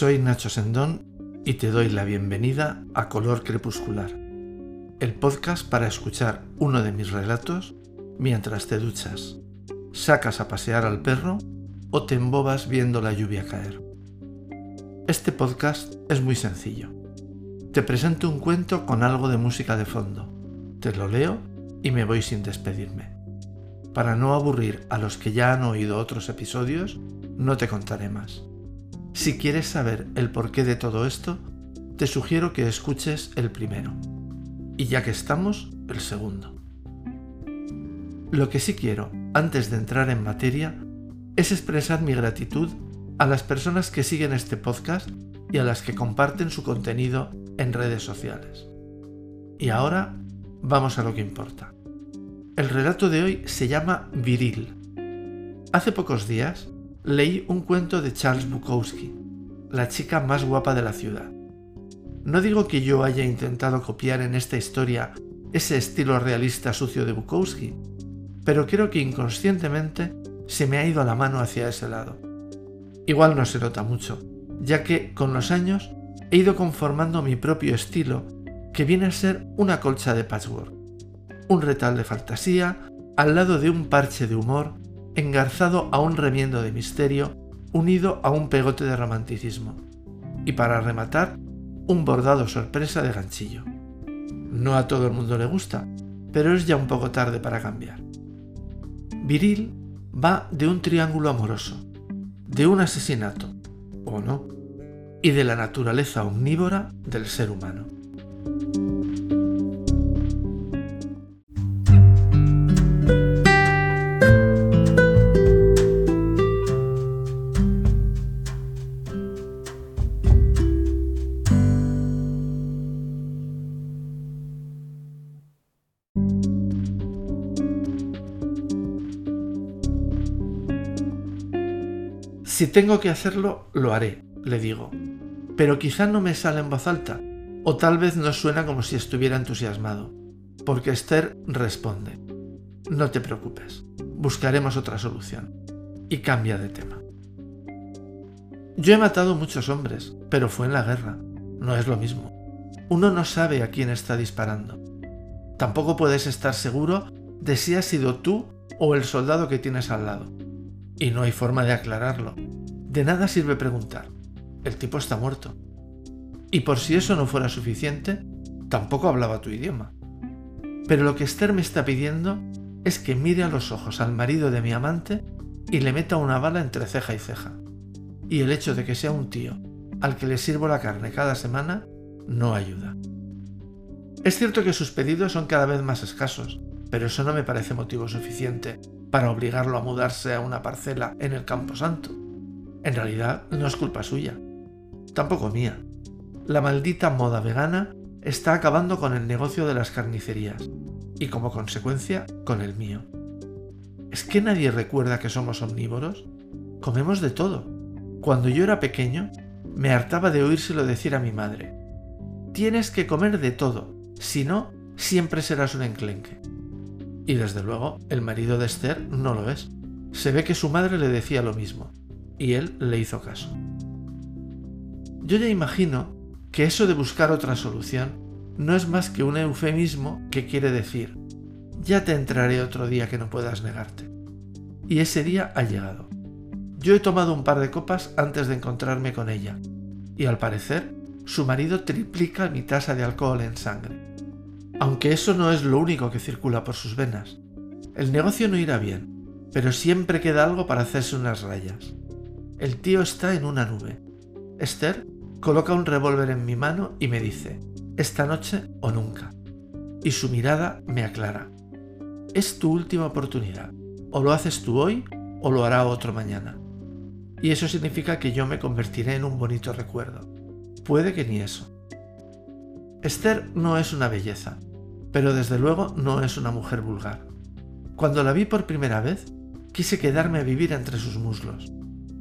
Soy Nacho Sendón y te doy la bienvenida a Color Crepuscular, el podcast para escuchar uno de mis relatos mientras te duchas, sacas a pasear al perro o te embobas viendo la lluvia caer. Este podcast es muy sencillo. Te presento un cuento con algo de música de fondo, te lo leo y me voy sin despedirme. Para no aburrir a los que ya han oído otros episodios, no te contaré más. Si quieres saber el porqué de todo esto, te sugiero que escuches el primero. Y ya que estamos, el segundo. Lo que sí quiero, antes de entrar en materia, es expresar mi gratitud a las personas que siguen este podcast y a las que comparten su contenido en redes sociales. Y ahora vamos a lo que importa. El relato de hoy se llama Viril. Hace pocos días leí un cuento de Charles Bukowski, la chica más guapa de la ciudad. No digo que yo haya intentado copiar en esta historia ese estilo realista sucio de Bukowski, pero creo que inconscientemente se me ha ido la mano hacia ese lado. Igual no se nota mucho, ya que con los años he ido conformando mi propio estilo, que viene a ser una colcha de patchwork, un retal de fantasía al lado de un parche de humor engarzado a un remiendo de misterio unido a un pegote de romanticismo. Y para rematar, un bordado sorpresa de ganchillo. No a todo el mundo le gusta, pero es ya un poco tarde para cambiar. Viril va de un triángulo amoroso, de un asesinato, o no, y de la naturaleza omnívora del ser humano. Si tengo que hacerlo, lo haré, le digo. Pero quizá no me sale en voz alta, o tal vez no suena como si estuviera entusiasmado, porque Esther responde, no te preocupes, buscaremos otra solución, y cambia de tema. Yo he matado muchos hombres, pero fue en la guerra, no es lo mismo. Uno no sabe a quién está disparando. Tampoco puedes estar seguro de si has sido tú o el soldado que tienes al lado. Y no hay forma de aclararlo. De nada sirve preguntar. El tipo está muerto. Y por si eso no fuera suficiente, tampoco hablaba tu idioma. Pero lo que Esther me está pidiendo es que mire a los ojos al marido de mi amante y le meta una bala entre ceja y ceja. Y el hecho de que sea un tío al que le sirvo la carne cada semana no ayuda. Es cierto que sus pedidos son cada vez más escasos, pero eso no me parece motivo suficiente para obligarlo a mudarse a una parcela en el Campo Santo. En realidad no es culpa suya, tampoco mía. La maldita moda vegana está acabando con el negocio de las carnicerías y como consecuencia con el mío. ¿Es que nadie recuerda que somos omnívoros? Comemos de todo. Cuando yo era pequeño, me hartaba de oírselo decir a mi madre. Tienes que comer de todo, si no, siempre serás un enclenque. Y desde luego, el marido de Esther no lo es. Se ve que su madre le decía lo mismo, y él le hizo caso. Yo ya imagino que eso de buscar otra solución no es más que un eufemismo que quiere decir, ya te entraré otro día que no puedas negarte. Y ese día ha llegado. Yo he tomado un par de copas antes de encontrarme con ella, y al parecer, su marido triplica mi tasa de alcohol en sangre. Aunque eso no es lo único que circula por sus venas. El negocio no irá bien, pero siempre queda algo para hacerse unas rayas. El tío está en una nube. Esther coloca un revólver en mi mano y me dice, esta noche o nunca. Y su mirada me aclara. Es tu última oportunidad. O lo haces tú hoy o lo hará otro mañana. Y eso significa que yo me convertiré en un bonito recuerdo. Puede que ni eso. Esther no es una belleza, pero desde luego no es una mujer vulgar. Cuando la vi por primera vez, quise quedarme a vivir entre sus muslos.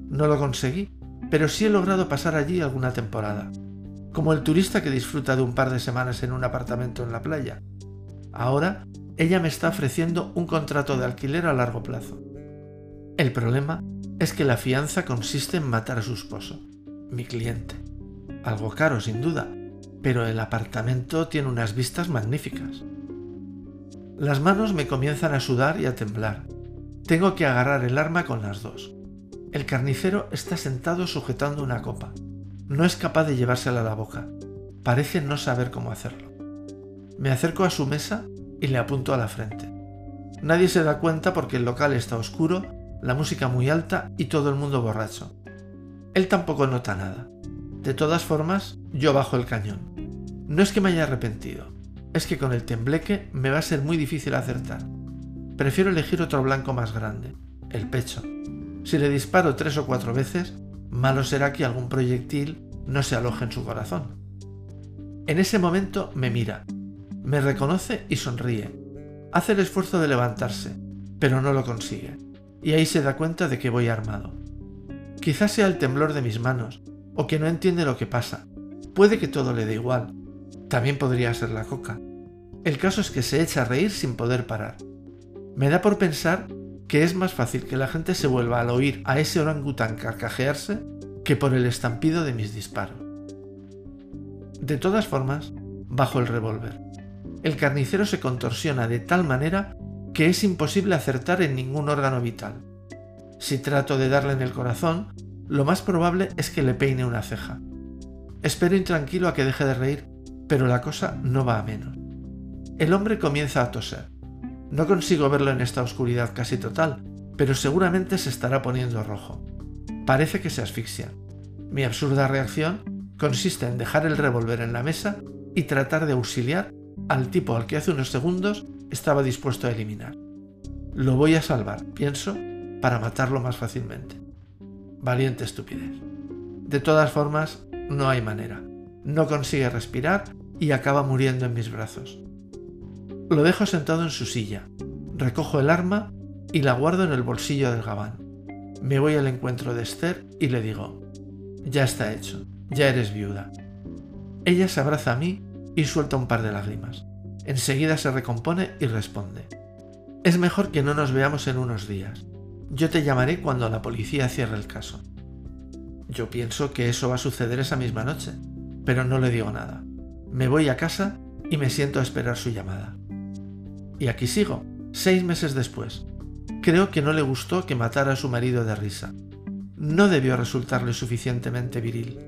No lo conseguí, pero sí he logrado pasar allí alguna temporada, como el turista que disfruta de un par de semanas en un apartamento en la playa. Ahora, ella me está ofreciendo un contrato de alquiler a largo plazo. El problema es que la fianza consiste en matar a su esposo. mi cliente. Algo caro, sin duda, pero el apartamento tiene unas vistas magníficas. Las manos me comienzan a sudar y a temblar. Tengo que agarrar el arma con las dos. El carnicero está sentado sujetando una copa. No es capaz de llevársela a la boca. Parece no saber cómo hacerlo. Me acerco a su mesa y le apunto a la frente. Nadie se da cuenta porque el local está oscuro, la música muy alta y todo el mundo borracho. Él tampoco nota nada. De todas formas, yo bajo el cañón. No es que me haya arrepentido, es que con el tembleque me va a ser muy difícil acertar. Prefiero elegir otro blanco más grande, el pecho. Si le disparo tres o cuatro veces, malo será que algún proyectil no se aloje en su corazón. En ese momento me mira, me reconoce y sonríe. Hace el esfuerzo de levantarse, pero no lo consigue. Y ahí se da cuenta de que voy armado. Quizás sea el temblor de mis manos, o que no entiende lo que pasa. Puede que todo le dé igual. También podría ser la coca. El caso es que se echa a reír sin poder parar. Me da por pensar que es más fácil que la gente se vuelva al oír a ese orangután carcajearse que por el estampido de mis disparos. De todas formas, bajo el revólver. El carnicero se contorsiona de tal manera que es imposible acertar en ningún órgano vital. Si trato de darle en el corazón, lo más probable es que le peine una ceja. Espero intranquilo a que deje de reír, pero la cosa no va a menos. El hombre comienza a toser. No consigo verlo en esta oscuridad casi total, pero seguramente se estará poniendo rojo. Parece que se asfixia. Mi absurda reacción consiste en dejar el revólver en la mesa y tratar de auxiliar al tipo al que hace unos segundos estaba dispuesto a eliminar. Lo voy a salvar, pienso, para matarlo más fácilmente. Valiente estupidez. De todas formas, no hay manera. No consigue respirar y acaba muriendo en mis brazos. Lo dejo sentado en su silla, recojo el arma y la guardo en el bolsillo del gabán. Me voy al encuentro de Esther y le digo, ya está hecho, ya eres viuda. Ella se abraza a mí y suelta un par de lágrimas. Enseguida se recompone y responde, es mejor que no nos veamos en unos días. Yo te llamaré cuando la policía cierre el caso. Yo pienso que eso va a suceder esa misma noche, pero no le digo nada. Me voy a casa y me siento a esperar su llamada. Y aquí sigo, seis meses después. Creo que no le gustó que matara a su marido de risa. No debió resultarle suficientemente viril.